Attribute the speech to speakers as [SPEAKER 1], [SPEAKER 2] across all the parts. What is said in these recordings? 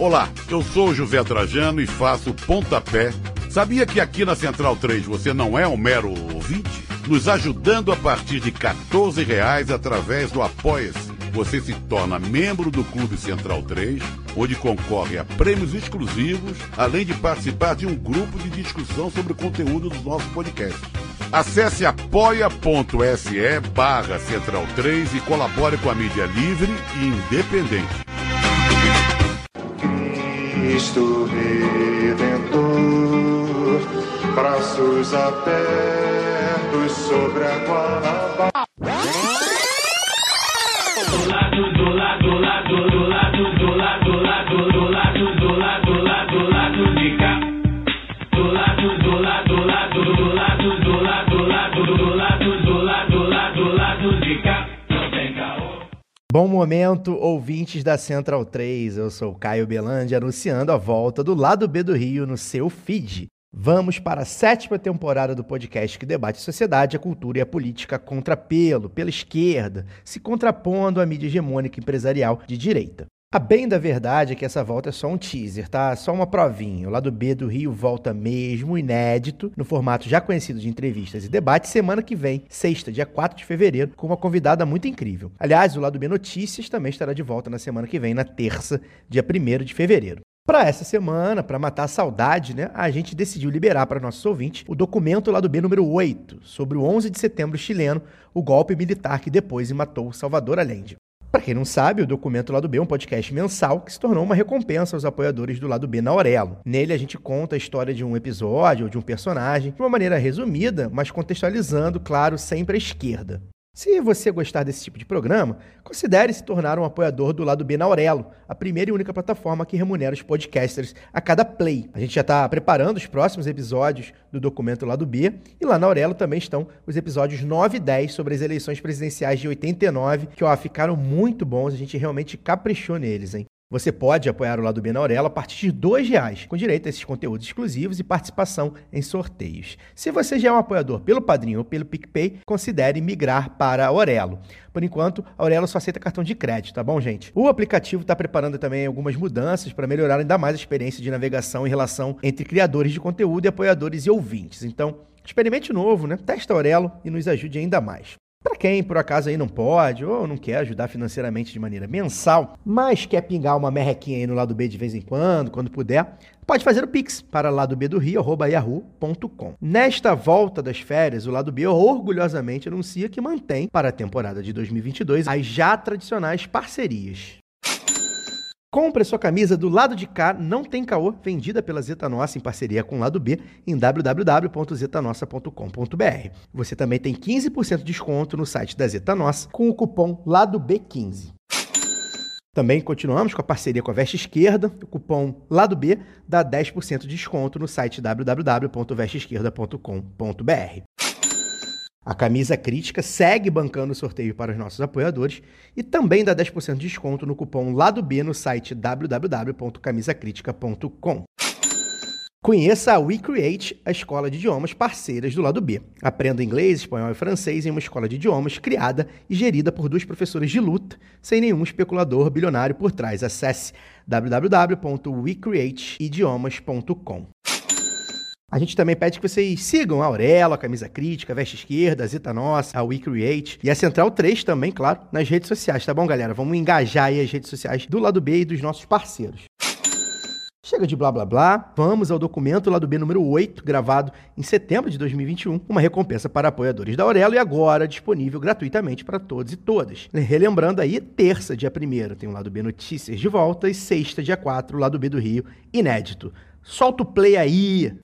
[SPEAKER 1] Olá, eu sou José Trajano e faço pontapé. Sabia que aqui na Central 3 você não é um mero ouvinte? Nos ajudando a partir de R$ reais através do Apoia-se. Você se torna membro do Clube Central 3, onde concorre a prêmios exclusivos, além de participar de um grupo de discussão sobre o conteúdo dos nossos podcasts. Acesse apoia.se barra Central 3 e colabore com a mídia livre e independente.
[SPEAKER 2] Cristo Redentor, braços abertos sobre a Guanabara.
[SPEAKER 3] Bom momento, ouvintes da Central 3. Eu sou Caio Belandi anunciando a volta do lado B do Rio no seu feed. Vamos para a sétima temporada do podcast que debate a sociedade, a cultura e a política contra pelo, pela esquerda, se contrapondo à mídia hegemônica empresarial de direita. A bem da verdade é que essa volta é só um teaser, tá? Só uma provinha. O lado B do Rio volta mesmo, inédito, no formato já conhecido de entrevistas e debates, semana que vem, sexta, dia 4 de fevereiro, com uma convidada muito incrível. Aliás, o lado B Notícias também estará de volta na semana que vem, na terça, dia 1 de fevereiro. Para essa semana, para matar a saudade, né, a gente decidiu liberar para nossos ouvintes o documento lá do B número 8, sobre o 11 de setembro chileno, o golpe militar que depois matou Salvador Allende. Para quem não sabe, o documento Lado B é um podcast mensal que se tornou uma recompensa aos apoiadores do Lado B na Aurelo. Nele a gente conta a história de um episódio ou de um personagem de uma maneira resumida, mas contextualizando, claro, sempre à esquerda. Se você gostar desse tipo de programa, considere se tornar um apoiador do lado B na Aurelo, a primeira e única plataforma que remunera os podcasters a cada play. A gente já está preparando os próximos episódios do documento Lado B, e lá na Aurelo também estão os episódios 9 e 10 sobre as eleições presidenciais de 89, que ó, ficaram muito bons, a gente realmente caprichou neles, hein? Você pode apoiar o Lado B na Aurelo a partir de R$ reais, com direito a esses conteúdos exclusivos e participação em sorteios. Se você já é um apoiador pelo Padrinho ou pelo PicPay, considere migrar para a Aurelo. Por enquanto, a Aurelo só aceita cartão de crédito, tá bom, gente? O aplicativo está preparando também algumas mudanças para melhorar ainda mais a experiência de navegação em relação entre criadores de conteúdo e apoiadores e ouvintes. Então, experimente novo, né? Testa a Aurelo e nos ajude ainda mais. Para quem por acaso aí não pode ou não quer ajudar financeiramente de maneira mensal, mas quer pingar uma merrequinha aí no lado B de vez em quando, quando puder, pode fazer o Pix para lado B do Rio. Nesta volta das férias, o lado B orgulhosamente anuncia que mantém para a temporada de 2022 as já tradicionais parcerias. Compre sua camisa do lado de cá, não tem caô, vendida pela Zeta Nossa em parceria com o lado B em www.zetanossa.com.br. Você também tem 15% de desconto no site da Zeta Nossa com o cupom lado B15. Também continuamos com a parceria com a Veste Esquerda. O cupom lado B dá 10% de desconto no site www.vesteesquerda.com.br. A camisa crítica segue bancando o sorteio para os nossos apoiadores e também dá 10% de desconto no cupom Lado B no site www.camisacritica.com. Conheça a WeCreate, a escola de idiomas parceiras do lado B. Aprenda inglês, espanhol e francês em uma escola de idiomas criada e gerida por dois professores de luta, sem nenhum especulador bilionário por trás. Acesse www.wecreateidiomas.com. A gente também pede que vocês sigam a Aurela, a Camisa Crítica, a Veste Esquerda, a Zeta Nossa, a WeCreate e a Central 3 também, claro, nas redes sociais, tá bom, galera? Vamos engajar aí as redes sociais do lado B e dos nossos parceiros. Chega de blá blá blá, vamos ao documento lado B número 8, gravado em setembro de 2021, uma recompensa para apoiadores da Aurelo e agora disponível gratuitamente para todos e todas. Relembrando aí, terça, dia 1 tem o lado B Notícias de volta e sexta, dia 4, o lado B do Rio, inédito. Solta o play aí!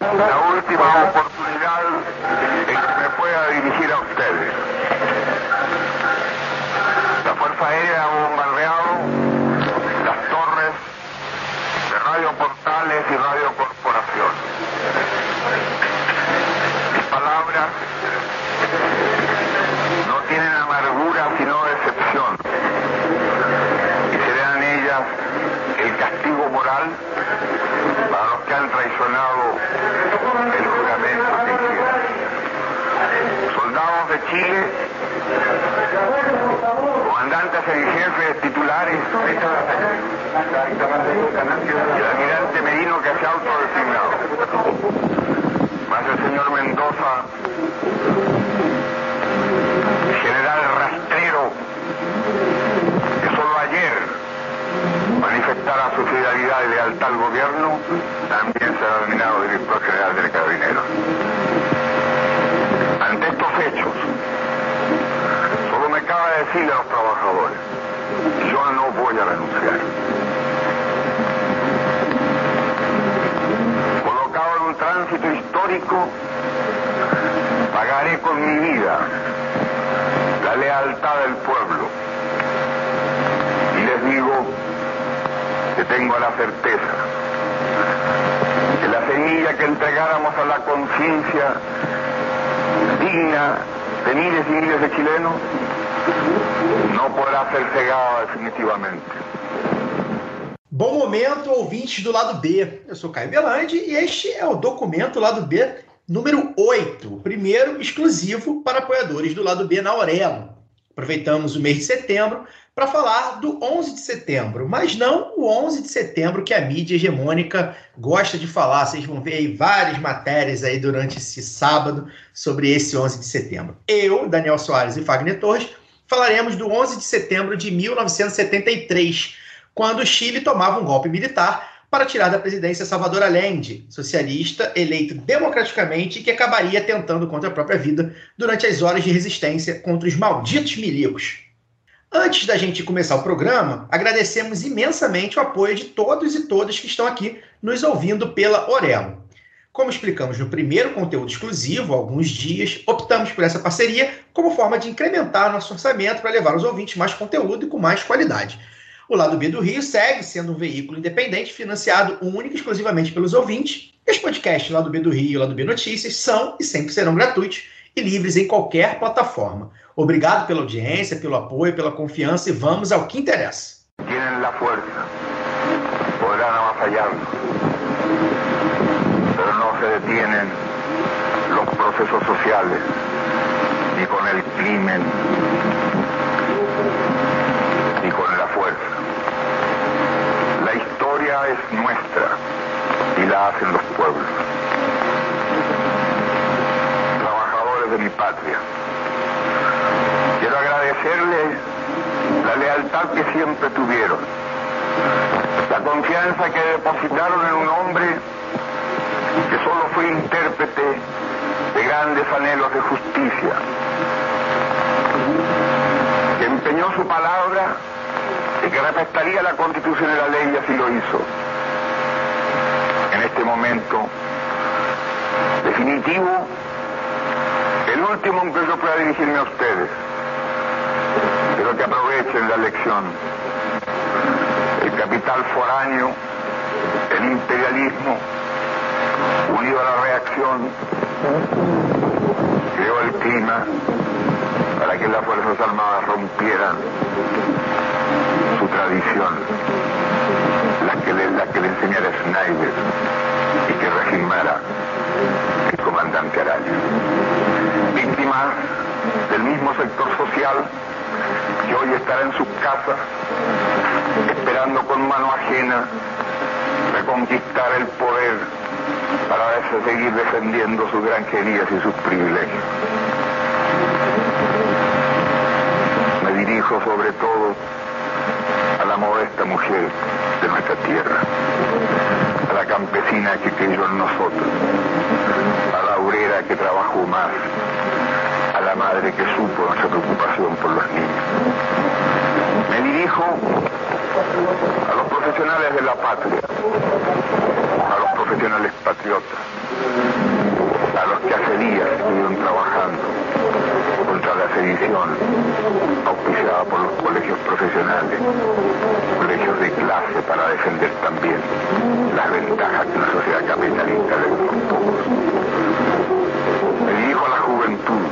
[SPEAKER 4] La última oportunidad en que me pueda dirigir a ustedes. Aérea ha bombardeado las torres de Radio Portales y Radio Corporación. Mis palabras no tienen amargura sino decepción y serán ellas el castigo moral para los que han traicionado el juramento que hicieron. Soldados de Chile, comandantes en jefe, titulares, y el almirante Merino que se ha autodesignado. Más el señor Mendoza, general rastrero, que solo ayer manifestara su fidelidad y lealtad al gobierno, también será nominado director general del Carabinero. Ante estos hechos, solo me cabe decirle a los trabajadores, yo no voy a renunciar. Colocado en un tránsito pagaré con mi vida la lealtad del pueblo. Y les digo que tengo la certeza que la semilla que entregáramos a la conciencia digna de miles y miles de chilenos não podrá ser cegada definitivamente.
[SPEAKER 5] Bom momento, ouvintes do lado B. Sou Caio Belandi e este é o documento lado B número 8, o primeiro exclusivo para apoiadores do lado B na Aurelo. Aproveitamos o mês de setembro para falar do 11 de setembro, mas não o 11 de setembro que a mídia hegemônica gosta de falar. Vocês vão ver aí várias matérias aí durante esse sábado sobre esse 11 de setembro. Eu, Daniel Soares e Fagner Torres falaremos do 11 de setembro de 1973, quando o Chile tomava um golpe militar para tirar da presidência Salvador Allende, socialista eleito democraticamente e que acabaria tentando contra a própria vida durante as horas de resistência contra os malditos milicos. Antes da gente começar o programa, agradecemos imensamente o apoio de todos e todas que estão aqui nos ouvindo pela Orelo. Como explicamos no primeiro conteúdo exclusivo, há alguns dias, optamos por essa parceria como forma de incrementar nosso orçamento para levar aos ouvintes mais conteúdo e com mais qualidade. O Lado B do Rio segue sendo um veículo independente financiado única e exclusivamente pelos ouvintes. E os podcasts Lado B do Rio e Lado B Notícias são e sempre serão gratuitos e livres em qualquer plataforma. Obrigado pela audiência, pelo apoio, pela confiança e vamos ao que interessa.
[SPEAKER 4] Tienen se detienen los procesos sociales, ni con el crimen, es nuestra y la hacen los pueblos. Trabajadores de mi patria, quiero agradecerles la lealtad que siempre tuvieron, la confianza que depositaron en un hombre que solo fue intérprete de grandes anhelos de justicia, que empeñó su palabra y que respetaría la constitución y la ley y así lo hizo. En este momento definitivo, el último en que yo pueda dirigirme a ustedes, pero que aprovechen la lección. El capital foráneo, el imperialismo, unido a la reacción, creó el clima para que las Fuerzas Armadas rompieran tradición, la que le, la que le Schneider y que regimara el comandante Araya. Víctimas del mismo sector social que hoy estará en sus casas esperando con mano ajena reconquistar el poder para seguir defendiendo sus granjerías y sus privilegios. Me dirijo sobre todo a modesta mujer de nuestra tierra, a la campesina que creyó en nosotros, a la obrera que trabajó más, a la madre que supo nuestra preocupación por los niños. Me dirijo a los profesionales de la patria, a los profesionales patriotas, a los que hace días estuvieron trabajando la sedición, auspiciada por los colegios profesionales, colegios de clase para defender también las ventajas que la sociedad capitalista le propuso. dijo a la juventud,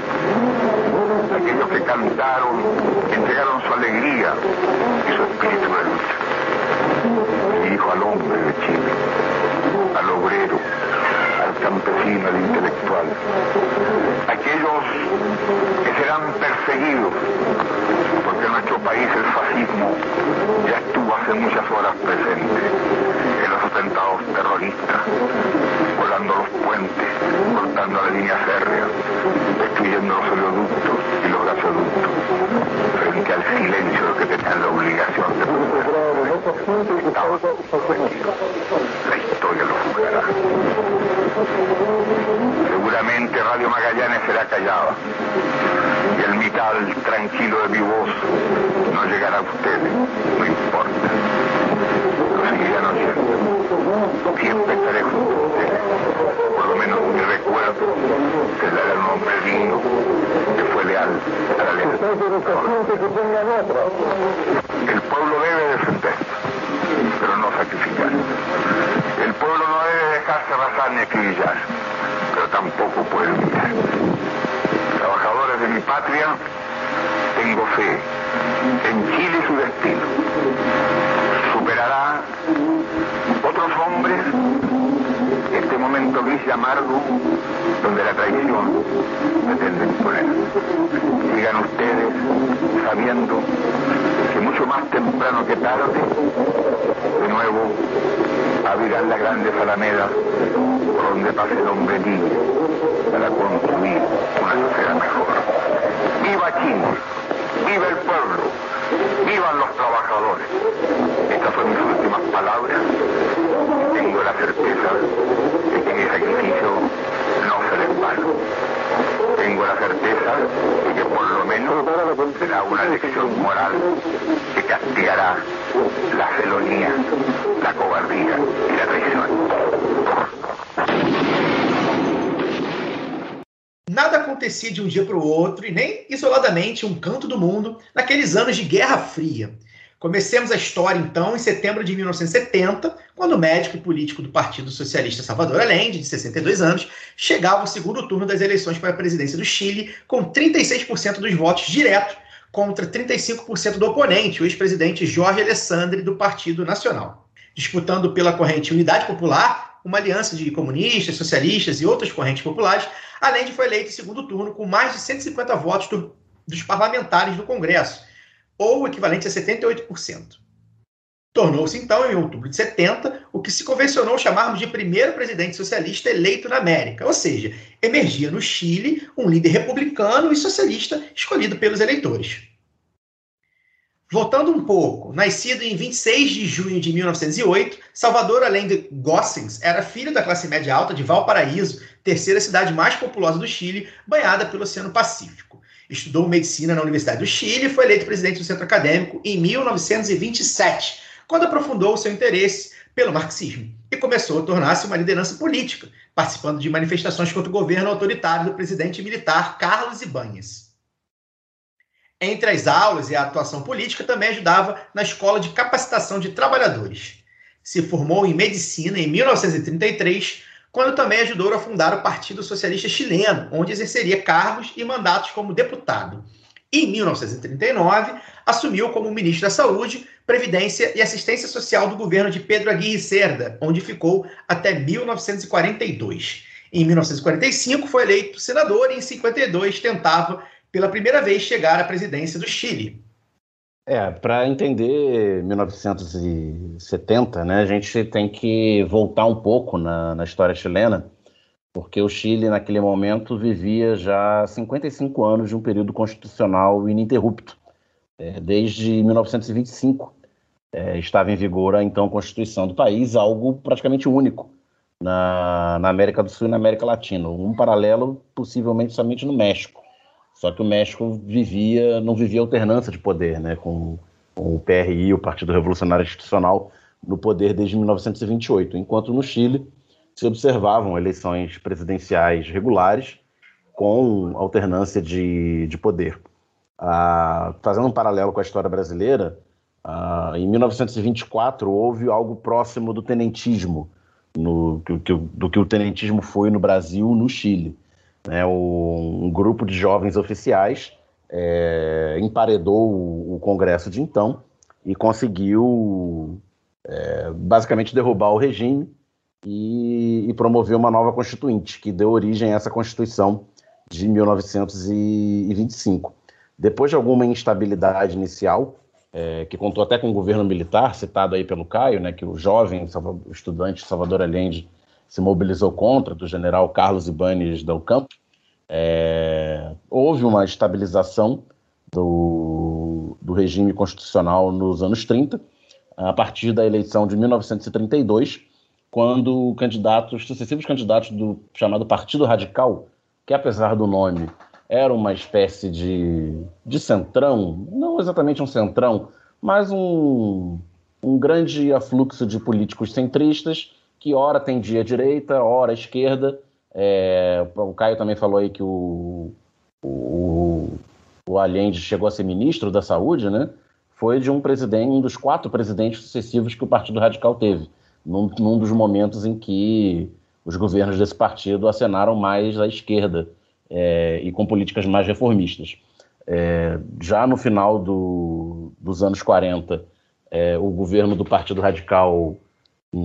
[SPEAKER 4] aquellos que cantaron, entregaron su alegría y su espíritu de lucha. dijo al hombre de Chile, al obrero, campesino, al intelectual, aquellos que serán perseguidos, porque en nuestro país el fascismo ya estuvo hace muchas horas presente en los atentados terroristas, volando los puentes, cortando la línea férrea, destruyendo los oleoductos y los gasoductos, frente al silencio que tenían la obligación de proteger. La historia lo juzgará. Seguramente Radio Magallanes será callada y el mital tranquilo de mi voz no llegará a ustedes, no importa. Lo seguirán oyendo. Siempre estaré junto a ustedes. Por lo menos mi recuerdo será el nombre digno que fue leal a la ley. El pueblo debe defenderse, pero no sacrificar. El pueblo no debe acribillar, pero tampoco puede humillar. Trabajadores de mi patria, tengo fe en Chile su destino. Superará otros hombres este momento gris y amargo donde la traición pretende imponer. Sigan ustedes sabiendo que mucho más temprano que tarde, de nuevo abrirán las grandes alamedas por donde pase el hombre libre para construir una sociedad mejor. ¡Viva Chile! ¡Viva el pueblo! ¡Vivan los trabajadores! Estas son mis últimas palabras. Tengo la certeza de que mi sacrificio no será en vano. Tengo la certeza de que por lo menos será una lección moral que castigará la felonía, la cobardía y la traición.
[SPEAKER 5] Nada acontecia de um dia para o outro e nem isoladamente um canto do mundo naqueles anos de Guerra Fria. Comecemos a história, então, em setembro de 1970, quando o médico e político do Partido Socialista Salvador Allende, de 62 anos, chegava ao segundo turno das eleições para a presidência do Chile, com 36% dos votos diretos contra 35% do oponente, o ex-presidente Jorge Alessandri, do Partido Nacional. Disputando pela corrente Unidade Popular, uma aliança de comunistas, socialistas e outras correntes populares, Allende foi eleito em segundo turno com mais de 150 votos do, dos parlamentares do Congresso, ou o equivalente a 78%. Tornou-se, então, em outubro de 70, o que se convencionou chamarmos de primeiro presidente socialista eleito na América, ou seja, emergia no Chile um líder republicano e socialista escolhido pelos eleitores. Voltando um pouco, nascido em 26 de junho de 1908, Salvador Allende Gossens era filho da classe média alta de Valparaíso, terceira cidade mais populosa do Chile, banhada pelo Oceano Pacífico. Estudou medicina na Universidade do Chile e foi eleito presidente do centro acadêmico em 1927, quando aprofundou seu interesse pelo marxismo e começou a tornar-se uma liderança política, participando de manifestações contra o governo autoritário do presidente militar Carlos Ibáñez. Entre as aulas e a atuação política, também ajudava na Escola de Capacitação de Trabalhadores. Se formou em medicina em 1933, quando também ajudou a fundar o Partido Socialista Chileno, onde exerceria cargos e mandatos como deputado. Em 1939, assumiu como ministro da Saúde, Previdência e Assistência Social do governo de Pedro Aguirre Cerda, onde ficou até 1942. Em 1945, foi eleito senador e em 52 tentava pela primeira vez chegar à presidência do Chile.
[SPEAKER 6] É, para entender 1970, né, a gente tem que voltar um pouco na, na, história chilena, porque o Chile, naquele momento, vivia já 55 anos de um período constitucional ininterrupto. É, desde 1925 é, estava em vigor a então Constituição do país, algo praticamente único na, na América do Sul e na América Latina. Um paralelo possivelmente somente no México. Só que o México vivia, não vivia alternância de poder, né, com, com o PRI, o Partido Revolucionário Institucional, no poder desde 1928, enquanto no Chile se observavam eleições presidenciais regulares com alternância de, de poder. Ah, fazendo um paralelo com a história brasileira, ah, em 1924 houve algo próximo do tenentismo, no, do, do que o tenentismo foi no Brasil, no Chile né, um grupo de jovens oficiais é, emparedou o, o, Congresso de então e conseguiu é, basicamente derrubar o regime e, e promover uma nova constituinte, que deu origem a essa Constituição de 1925. Depois de alguma instabilidade inicial, é, que contou até com o governo militar, citado aí pelo Caio, né, que o jovem estudante Salvador Allende se mobilizou contra, do general Carlos Ibanes Del Campo, é, houve uma estabilização do, do regime constitucional nos anos 30, a partir da eleição de 1932, quando candidatos, sucessivos candidatos do chamado Partido Radical, que apesar do nome era uma espécie de, de centrão, não exatamente um centrão, mas um, um grande afluxo de políticos centristas que ora tendia à direita, ora à esquerda. É, o Caio também falou aí que o, o, o Allende chegou a ser ministro da Saúde, né? Foi de um presidente, um dos quatro presidentes sucessivos que o Partido Radical teve, num, num dos momentos em que os governos desse partido acenaram mais à esquerda é, e com políticas mais reformistas. É, já no final do, dos anos 40, é, o governo do Partido Radical,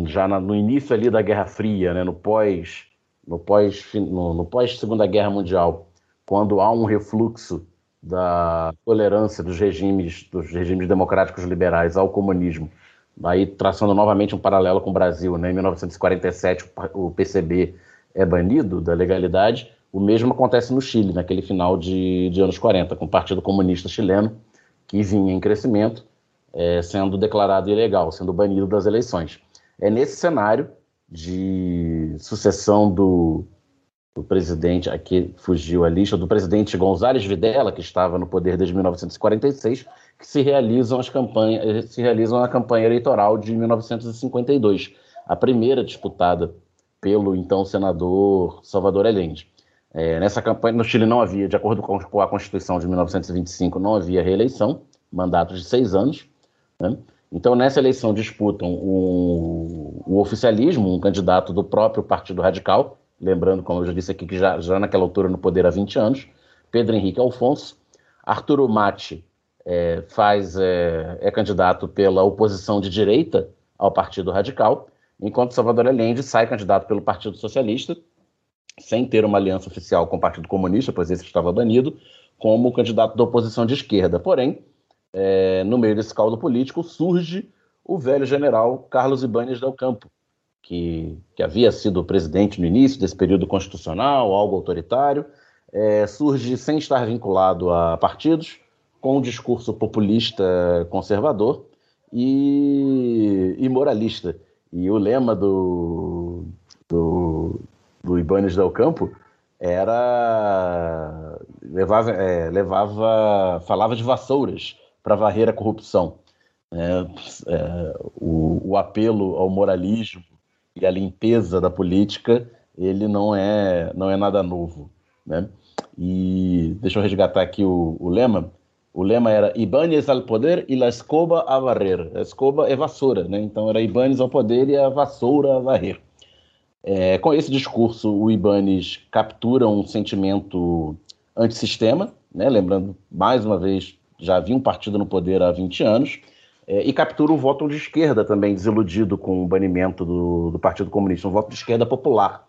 [SPEAKER 6] já na, no início ali da Guerra Fria, né, no pós no pós no, no pós Segunda Guerra Mundial, quando há um refluxo da tolerância dos regimes dos regimes democráticos liberais ao comunismo, aí traçando novamente um paralelo com o Brasil, né, em 1947 o PCB é banido da legalidade o mesmo acontece no Chile, naquele final de, de anos 40, com o Partido Comunista Chileno, que vinha em crescimento, é, sendo declarado ilegal, sendo banido das eleições. É nesse cenário de sucessão do, do presidente, aqui fugiu a lista, do presidente González Videla, que estava no poder desde 1946, que se realizam as campanhas, se realizam a campanha eleitoral de 1952, a primeira disputada pelo então senador Salvador Allende. É, nessa campanha, no Chile não havia, de acordo com a Constituição de 1925, não havia reeleição, mandatos de seis anos. Né? Então, nessa eleição disputam o, o, oficialismo, um candidato do próprio Partido Radical, lembrando, como eu já disse aqui, que já, já naquela altura no poder há 20 anos, Pedro Henrique Alfonso. Arturo Matti é, faz, é, é candidato pela oposição de direita ao Partido Radical, enquanto Salvador Allende sai candidato pelo Partido Socialista, sem ter uma aliança oficial com o Partido Comunista, pois esse estava banido, como candidato da oposição de esquerda. Porém, é, no meio desse caldo político, surge o velho general Carlos Ibáñez del Campo, que, que havia sido presidente no início desse período constitucional, algo autoritário, é, surge sem estar vinculado a partidos, com um discurso populista conservador e, e moralista. E o lema do, do, do Ibanez Del Campo era levava, é, levava falava de vassouras para varrer a corrupção. É, é, o, o, apelo ao moralismo e à limpeza da política ele não é não é nada novo, né? E deixa eu resgatar aqui o, o lema. O lema era Ibanez al poder e la escoba a varrer. A escoba é vassoura, né? Então era Ibanez ao poder e a vassoura a varrer. É, com esse discurso, o Ibanez captura um sentimento antissistema, né? lembrando, mais uma vez, já havia um partido no poder há 20 anos, é, e captura o voto de esquerda também, desiludido com o banimento do, do Partido Comunista, um voto de esquerda popular.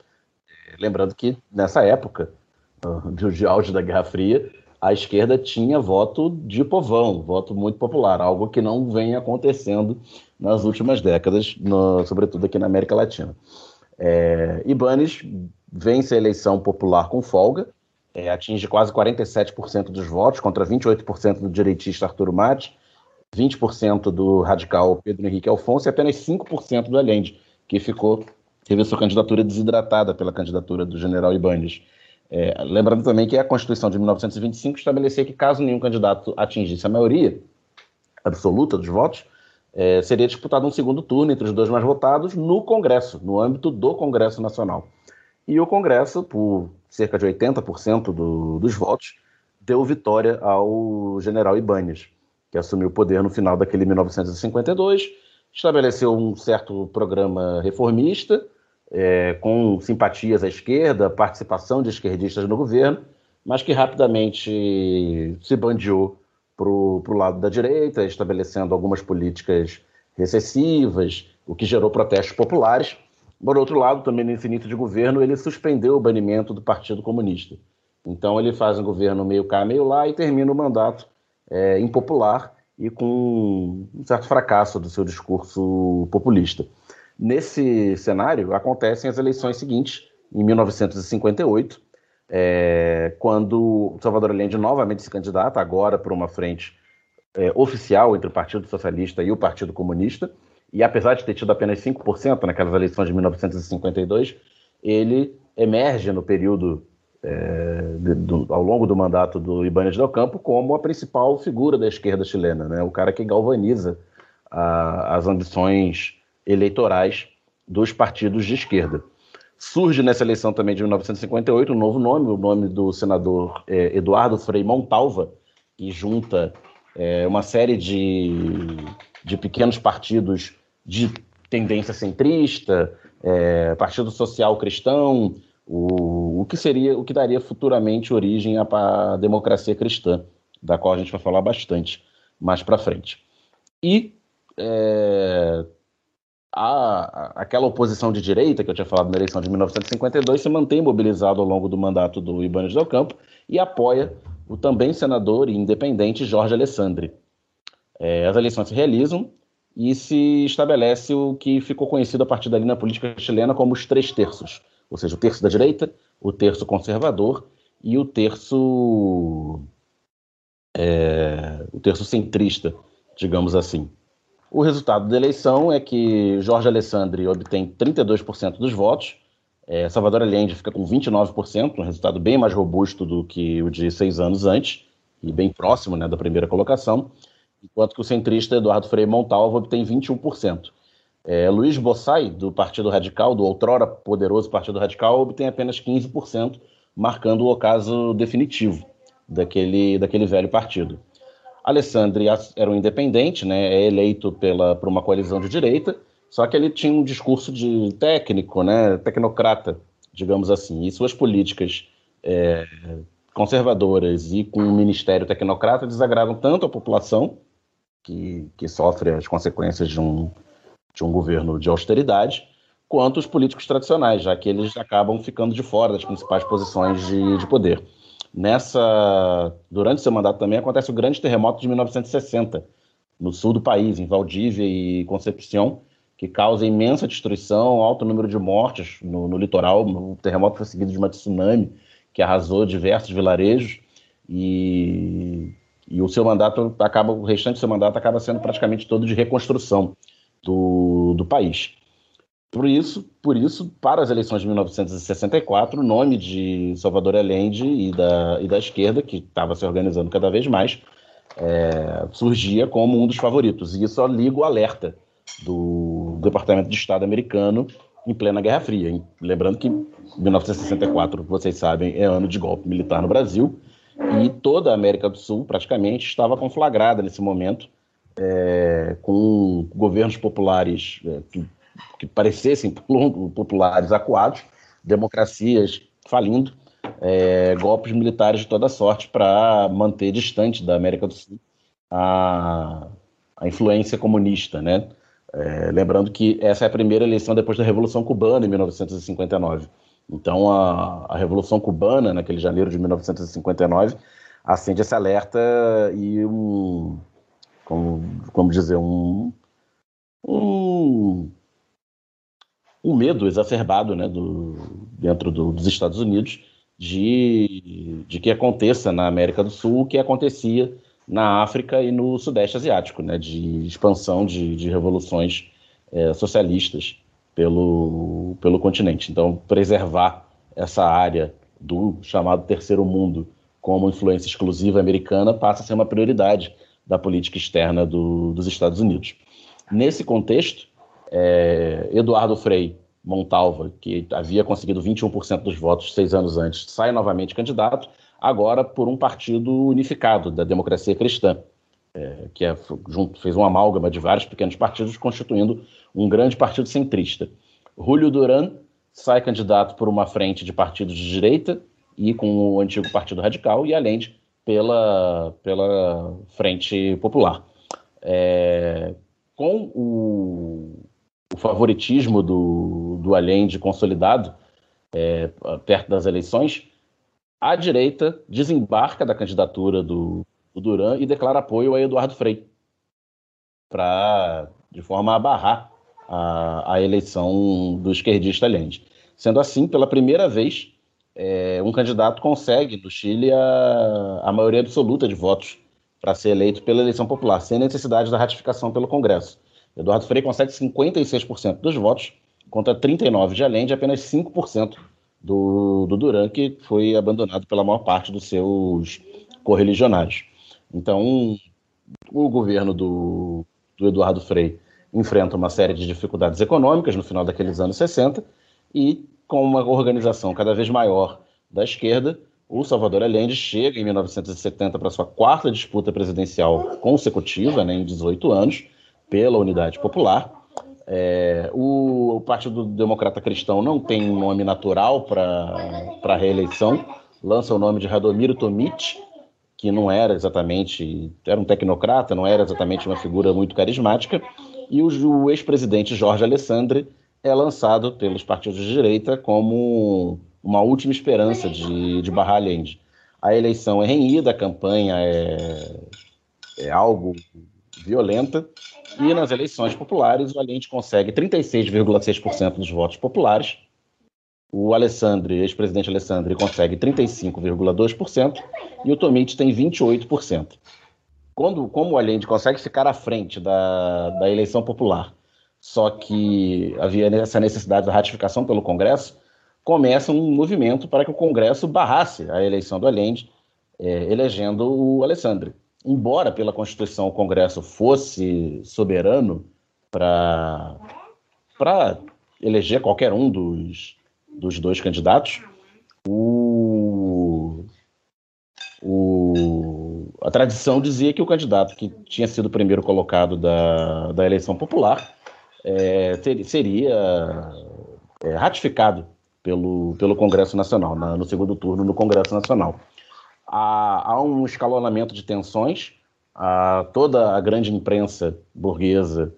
[SPEAKER 6] É, lembrando que, nessa época, uh, de auge da Guerra Fria, a esquerda tinha voto de povão, voto muito popular, algo que não vem acontecendo nas últimas décadas, no, sobretudo aqui na América Latina. É, Ibanez vence a eleição popular com folga, é, atinge quase 47% dos votos, contra 28% do direitista Arturo Mate, 20% do radical Pedro Henrique Alfonso e apenas 5% do Allende, que ficou teve sua candidatura desidratada pela candidatura do general Ibanez. É, lembrando também que a Constituição de 1925 estabelecia que caso nenhum candidato atingisse a maioria absoluta dos votos, é, seria disputado um segundo turno entre os dois mais votados no Congresso, no âmbito do Congresso Nacional. E o Congresso, por cerca de 80% do, dos votos, deu vitória ao general Ibanez, que assumiu o poder no final daquele 1952, estabeleceu um certo programa reformista, é, com simpatias à esquerda, participação de esquerdistas no governo, mas que rapidamente se bandeou para o lado da direita, estabelecendo algumas políticas recessivas, o que gerou protestos populares. Por outro lado, também nesse início de governo, ele suspendeu o banimento do Partido Comunista. Então ele faz um governo meio cá, meio lá e termina o mandato é, impopular e com um certo fracasso do seu discurso populista. Nesse cenário, acontecem as eleições seguintes, em 1958, é, quando Salvador Allende novamente se candidata, agora por uma frente é, oficial entre o Partido Socialista e o Partido Comunista, e apesar de ter tido apenas 5% naquelas eleições de 1952, ele emerge no período é, de, do, ao longo do mandato do Ibáñez del Campo como a principal figura da esquerda chilena, né? o cara que galvaniza a, as ambições eleitorais dos partidos de esquerda. Surge nessa eleição também de 1958 um novo nome, o nome do senador é, Eduardo Frei Montalva, que junta é, uma série de, de pequenos partidos de tendência centrista, é, Partido Social Cristão, o, o que seria, o que daria futuramente origem à, democracia cristã, da qual a gente vai falar bastante mais para frente. E é, a, aquela oposição de direita que eu tinha falado na eleição de 1952 se mantém mobilizado ao longo do mandato do Ibanez del Campo e apoia o também senador e independente Jorge Alessandri. É, as eleições se realizam e se estabelece o que ficou conhecido a partir dali na política chilena como os três terços, ou seja, o terço da direita, o terço conservador e o terço é, o terço centrista, digamos assim. O resultado da eleição é que Jorge Alessandri obtém 32% dos votos, é, Salvador Allende fica com 29%, um resultado bem mais robusto do que o de seis anos antes, e bem próximo né, da primeira colocação, enquanto que o centrista Eduardo Freire Montalvo obtém 21%. É, Luiz Bossai, do Partido Radical, do outrora poderoso Partido Radical, obtém apenas 15%, marcando o ocaso definitivo daquele, daquele velho partido. Alessandri era um independente, né, é eleito pela, por uma coalizão de direita, só que ele tinha um discurso de técnico, né, tecnocrata, digamos assim, e suas políticas é, conservadoras e com um ministério tecnocrata desagradam tanto a população, que, que sofre as consequências de um, de um governo de austeridade, quanto os políticos tradicionais, já que eles acabam ficando de fora das principais posições de, de poder. Nessa, durante seu mandato também acontece o grande terremoto de 1960 no sul do país, em Valdívia e Concepción, que causa imensa destruição, alto número de mortes no, no litoral. O terremoto foi seguido de uma tsunami que arrasou diversos vilarejos e, e o seu mandato acaba, o restante do seu mandato acaba sendo praticamente todo de reconstrução do, do país. Por isso, por isso, para as eleições de 1964, o nome de Salvador Allende e da, e da esquerda, que estava se organizando cada vez mais, é, surgia como um dos favoritos. E isso liga o alerta do Departamento de Estado americano em plena Guerra Fria. Lembrando que 1964, vocês sabem, é ano de golpe militar no Brasil e toda a América do Sul praticamente estava conflagrada nesse momento é, com governos populares é, que que parecessem populares acuados, democracias falindo, é, golpes militares de toda sorte para manter distante da América do Sul a, a influência comunista, né? É, lembrando que essa é a primeira eleição depois da Revolução Cubana, em 1959. Então, a, a Revolução Cubana, naquele janeiro de 1959, acende esse alerta e um, como, como dizer, um, um um medo exacerbado né, do, dentro do, dos Estados Unidos de, de que aconteça na América do Sul o que acontecia na África e no Sudeste Asiático, né, de expansão de, de revoluções é, socialistas pelo, pelo continente. Então, preservar essa área do chamado Terceiro Mundo como influência exclusiva americana passa a ser uma prioridade da política externa do, dos Estados Unidos. Nesse contexto, é, Eduardo Frei Montalva, que havia conseguido 21% dos votos seis anos antes, sai novamente candidato, agora por um partido unificado da democracia cristã, é, que é, junto, fez uma amálgama de vários pequenos partidos, constituindo um grande partido centrista. Julio Duran sai candidato por uma frente de partidos de direita, e com o antigo Partido Radical, e Allende pela, pela Frente Popular. É, com o, o, favoritismo do, do Allende consolidado é, perto das eleições, a direita desembarca da candidatura do, do Duran e declara apoio a Eduardo Frei, para de forma a barrar a, a eleição do esquerdista Allende. Sendo assim, pela primeira vez, é, um candidato consegue no Chile a, a maioria absoluta de votos para ser eleito pela eleição popular, sem necessidade da ratificação pelo Congresso. Eduardo Frei consegue 56% dos votos, contra 39% de Allende e apenas 5% do, do Duran, que foi abandonado pela maior parte dos seus correligionários. Então, o governo do, do Eduardo Frei enfrenta uma série de dificuldades econômicas no final daqueles anos 60 e, com uma organização cada vez maior da esquerda, o Salvador Allende chega em 1970 para sua quarta disputa presidencial consecutiva, né, em 18 anos, pela Unidade Popular. É, o, o, Partido Democrata Cristão não tem um nome natural para a reeleição, lança o nome de Radomiro Tomic, que não era exatamente, era um tecnocrata, não era exatamente uma figura muito carismática, e o, ex-presidente Jorge Alessandri é lançado pelos partidos de direita como uma última esperança de, de barrar Allende. A eleição é renhida, a campanha é, é algo violenta, e nas eleições populares o Allende consegue 36,6% dos votos populares, o Alessandro, ex-presidente Alessandro, consegue 35,2% e o Tomit tem 28%. Quando, como o Allende consegue ficar à frente da, da eleição popular, só que havia essa necessidade da ratificação pelo Congresso, começa um movimento para que o Congresso barrasse a eleição do Allende, é, elegendo o Alessandro. Embora pela Constituição o Congresso fosse soberano para eleger qualquer um dos, dos dois candidatos, o, o, a tradição dizia que o candidato que tinha sido o primeiro colocado da, da eleição popular é, ter, seria é, ratificado pelo, pelo Congresso Nacional, na, no segundo turno no Congresso Nacional. Há, há um escalonamento de tensões, toda a grande imprensa burguesa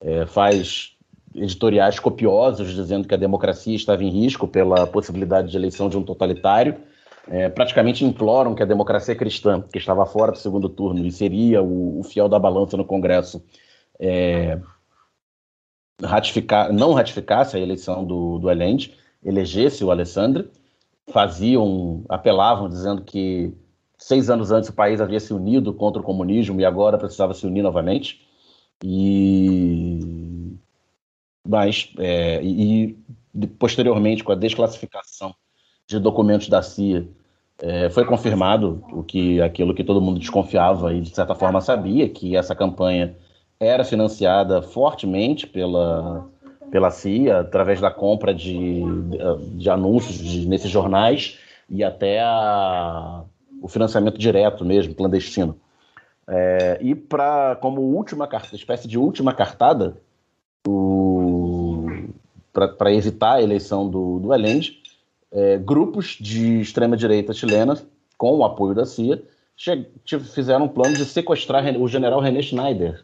[SPEAKER 6] é, faz editoriais copiosos dizendo que a democracia estava em risco pela possibilidade de eleição de um totalitário. É, praticamente imploram que a democracia cristã, que estava fora do segundo turno e seria o, o fiel da balança no Congresso, é, ratificar, não ratificasse a eleição do, do Allende elegesse o Alessandro, faziam, apelavam dizendo que seis anos antes o país havia se unido contra o comunismo e agora precisava se unir novamente. E mas é, e posteriormente com a desclassificação de documentos da CIA é, foi confirmado o que aquilo que todo mundo desconfiava e de certa forma sabia que essa campanha era financiada fortemente pela pela CIA, através da compra de, de anúncios de, nesses jornais e até a, o financiamento direto mesmo, clandestino. É, e para como última espécie de última cartada, para evitar a eleição do, do Allende, é, grupos de extrema direita chilena, com o apoio da CIA, fizeram um plano de sequestrar o general René Schneider,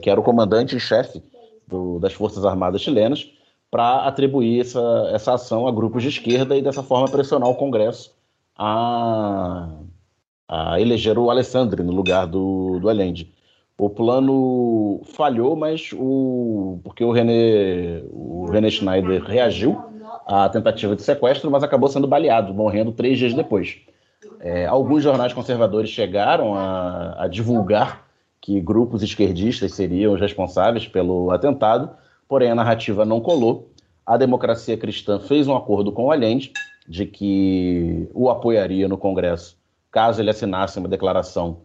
[SPEAKER 6] que era o comandante em chefe do, das Forças Armadas chilenas para atribuir essa, essa ação a grupos de esquerda e dessa forma pressionar o Congresso a, a eleger o Alessandri no lugar do, do Allende. O plano falhou, mas o porque o René, o René Schneider reagiu à tentativa de sequestro, mas acabou sendo baleado, morrendo três dias depois. É, alguns jornais conservadores chegaram a, a divulgar que grupos esquerdistas seriam os responsáveis pelo atentado, porém a narrativa não colou. A democracia cristã fez um acordo com o Allende de que o apoiaria no Congresso caso ele assinasse uma declaração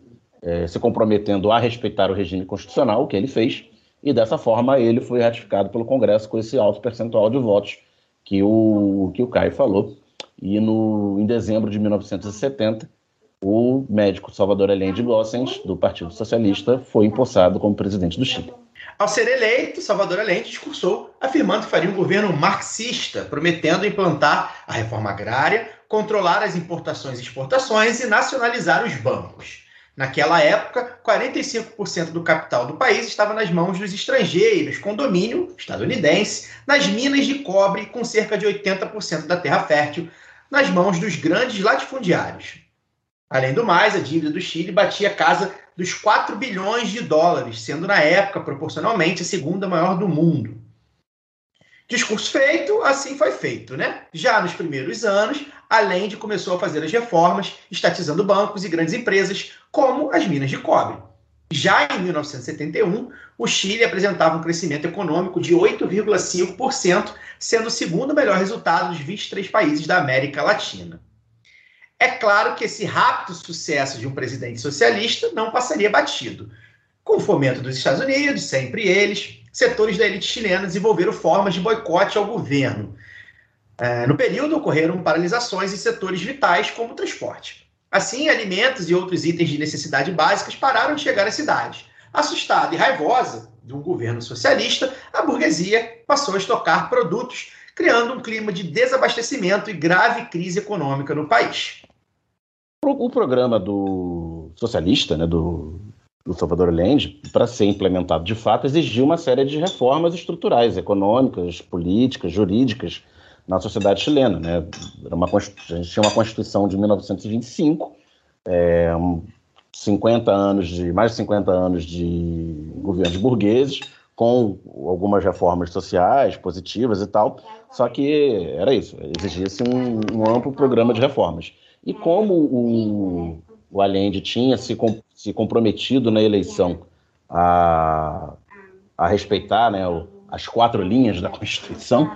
[SPEAKER 6] eh, se comprometendo a respeitar o regime constitucional, o que ele fez, e dessa forma ele foi ratificado pelo Congresso com esse alto percentual de votos que o, que o Caio falou. E no, em dezembro de 1970, o médico Salvador Allende Gossens, do Partido Socialista, foi empossado como presidente do Chile.
[SPEAKER 5] Ao ser eleito, Salvador Allende discursou afirmando que faria um governo marxista, prometendo implantar a reforma agrária, controlar as importações e exportações e nacionalizar os bancos. Naquela época, 45% do capital do país estava nas mãos dos estrangeiros, com domínio estadunidense, nas minas de cobre, com cerca de 80% da terra fértil nas mãos dos grandes latifundiários. Além do mais, a dívida do Chile batia a casa dos 4 bilhões de dólares, sendo na época proporcionalmente a segunda maior do mundo. Discurso feito, assim foi feito, né? Já nos primeiros anos, Allende começou a fazer as reformas, estatizando bancos e grandes empresas, como as minas de cobre. Já em 1971, o Chile apresentava um crescimento econômico de 8,5%, sendo o segundo melhor resultado dos 23 países da América Latina. É claro que esse rápido sucesso de um presidente socialista não passaria batido. Com o fomento dos Estados Unidos, sempre eles, setores da elite chilena desenvolveram formas de boicote ao governo. É, no período, ocorreram paralisações em setores vitais, como o transporte. Assim, alimentos e outros itens de necessidade básicas pararam de chegar às cidades. Assustada e raivosa de um governo socialista, a burguesia passou a estocar produtos, criando um clima de desabastecimento e grave crise econômica no país.
[SPEAKER 6] O programa do socialista, né, do, do Salvador Allende, para ser implementado de fato, exigia uma série de reformas estruturais, econômicas, políticas, jurídicas na sociedade chilena. Né? Era uma, a gente tinha uma Constituição de 1925, é, 50 anos de, mais de 50 anos de governos burgueses, com algumas reformas sociais positivas e tal, só que era isso, exigia-se um, um amplo programa de reformas. E como o, o Allende tinha se, com, se comprometido na eleição a, a respeitar né, o, as quatro linhas da Constituição,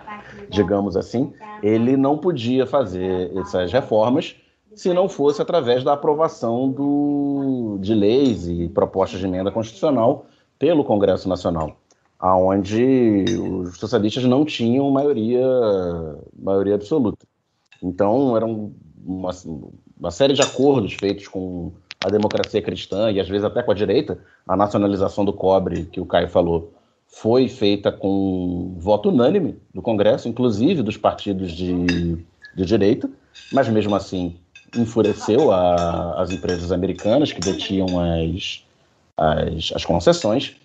[SPEAKER 6] digamos assim, ele não podia fazer essas reformas se não fosse através da aprovação do, de leis e propostas de emenda constitucional pelo Congresso Nacional, aonde os socialistas não tinham maioria, maioria absoluta. Então, eram uma, uma série de acordos feitos com a democracia cristã e às vezes até com a direita, a nacionalização do cobre que o Caio falou foi feita com voto unânime do Congresso, inclusive dos partidos de, de direita, mas mesmo assim enfureceu a, as empresas americanas que detinham as, as, as concessões.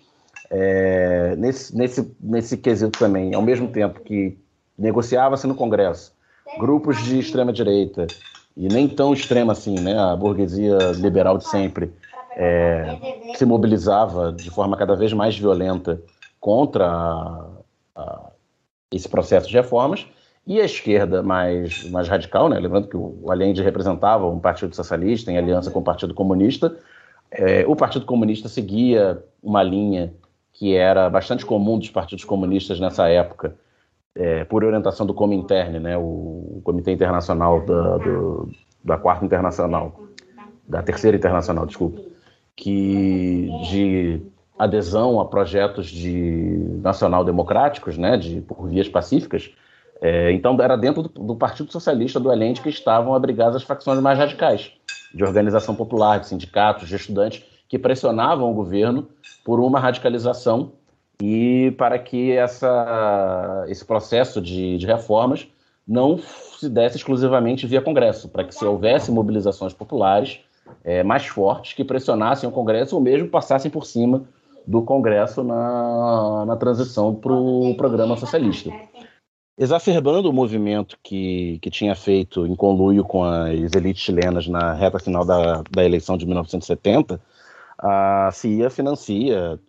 [SPEAKER 6] É, nesse, nesse, nesse quesito também, ao mesmo tempo que negociava-se no Congresso grupos de extrema-direita e nem tão extrema assim, né? A burguesia liberal de sempre é, se mobilizava de forma cada vez mais violenta contra a, a, esse processo de reformas. E a esquerda mais, mais radical, né? lembrando que o Allende representava um partido socialista em aliança com o Partido Comunista, é, o Partido Comunista seguia uma linha que era bastante comum dos partidos comunistas nessa época, é, por orientação do Comintern, né, o, Comitê Internacional da, do, da Quarta Internacional, da Terceira Internacional, desculpa, que de adesão a projetos de nacional-democráticos, né, de, por vias pacíficas. É, então, era dentro do, do, Partido Socialista do Allende que estavam abrigadas as facções mais radicais, de organização popular, de sindicatos, de estudantes, que pressionavam o governo por uma radicalização e para que essa, esse processo de, de reformas não se desse exclusivamente via Congresso, para que se houvesse mobilizações populares é, mais fortes que pressionassem o Congresso ou mesmo passassem por cima do Congresso na, na transição para o programa socialista. Exacerbando o movimento que, que tinha feito em conluio com as elites chilenas na reta final da, da eleição de 1970, a CIA financia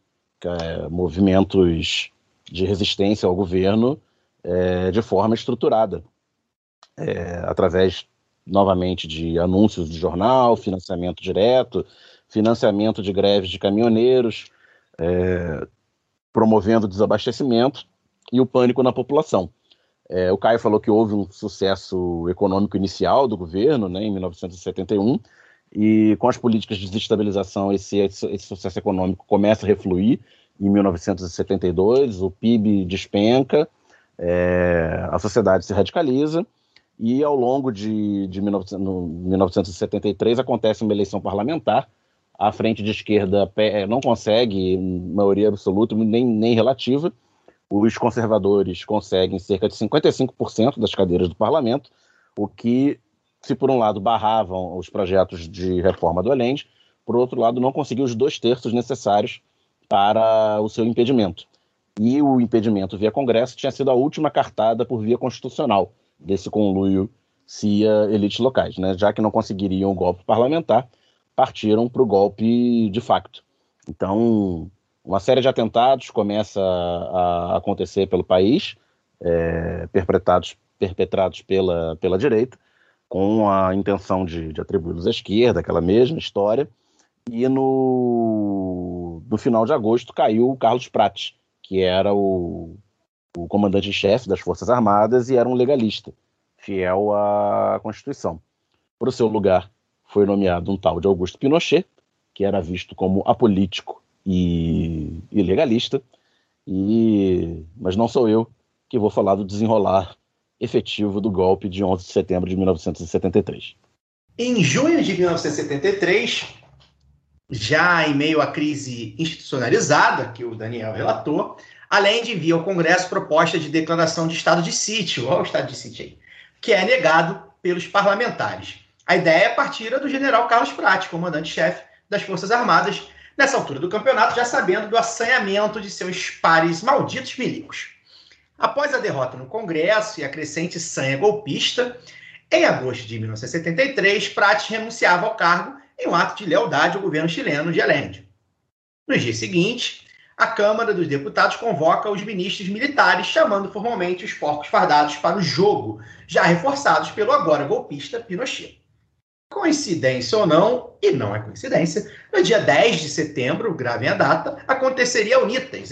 [SPEAKER 6] é, movimentos de resistência ao governo é, de forma estruturada, é, através, novamente, de anúncios de jornal, financiamento direto, financiamento de greves de caminhoneiros, é, promovendo desabastecimento e o pânico na população. É, o Caio falou que houve um sucesso econômico inicial do governo, né, em 1971, e com as políticas de desestabilização, esse, esse, sucesso econômico começa a refluir. Em 1972, o PIB despenca, é, a sociedade se radicaliza, e ao longo de, de 19, 1973 acontece uma eleição parlamentar a frente de esquerda eh, não consegue maioria absoluta nem, nem relativa. Os conservadores conseguem cerca de 55% das cadeiras do parlamento, o que, se por um lado barravam os projetos de reforma do Allende, por outro lado não conseguiu os dois terços necessários para o seu impedimento. E o impedimento via Congresso tinha sido a última cartada por via constitucional desse conluio CIA elites locais, né? já que não conseguiriam o golpe parlamentar, partiram para o golpe de facto. Então, uma série de atentados começa a acontecer pelo país, é, perpetrados, perpetrados pela, pela direita, com a intenção de, de atribuí-los à esquerda, aquela mesma história. E no, no final de agosto caiu o Carlos Prates, que era o, o comandante-chefe das Forças Armadas e era um legalista, fiel à Constituição. Para o seu lugar foi nomeado um tal de Augusto Pinochet, que era visto como apolítico e, e legalista, e, mas não sou eu que vou falar do desenrolar efetivo do golpe de 11 de setembro de 1973.
[SPEAKER 5] Em junho de 1973, já em meio à crise institucionalizada que o Daniel relatou, além de enviar ao Congresso proposta de declaração de estado de sítio, olha o estado de sítio aí, que é negado pelos parlamentares. A ideia partira do general Carlos Prati, comandante-chefe das Forças Armadas, nessa altura do campeonato, já sabendo do assanhamento de seus pares malditos milicos. Após a derrota no Congresso e a crescente sanha golpista, em agosto de 1973, Prati renunciava ao cargo em um ato de lealdade ao governo chileno de Allende. No dia seguinte, a Câmara dos Deputados convoca os ministros militares, chamando formalmente os porcos fardados para o jogo, já reforçados pelo agora golpista Pinochet. Coincidência ou não, e não é coincidência, no dia 10 de setembro, gravem a data, aconteceria a UNITAS,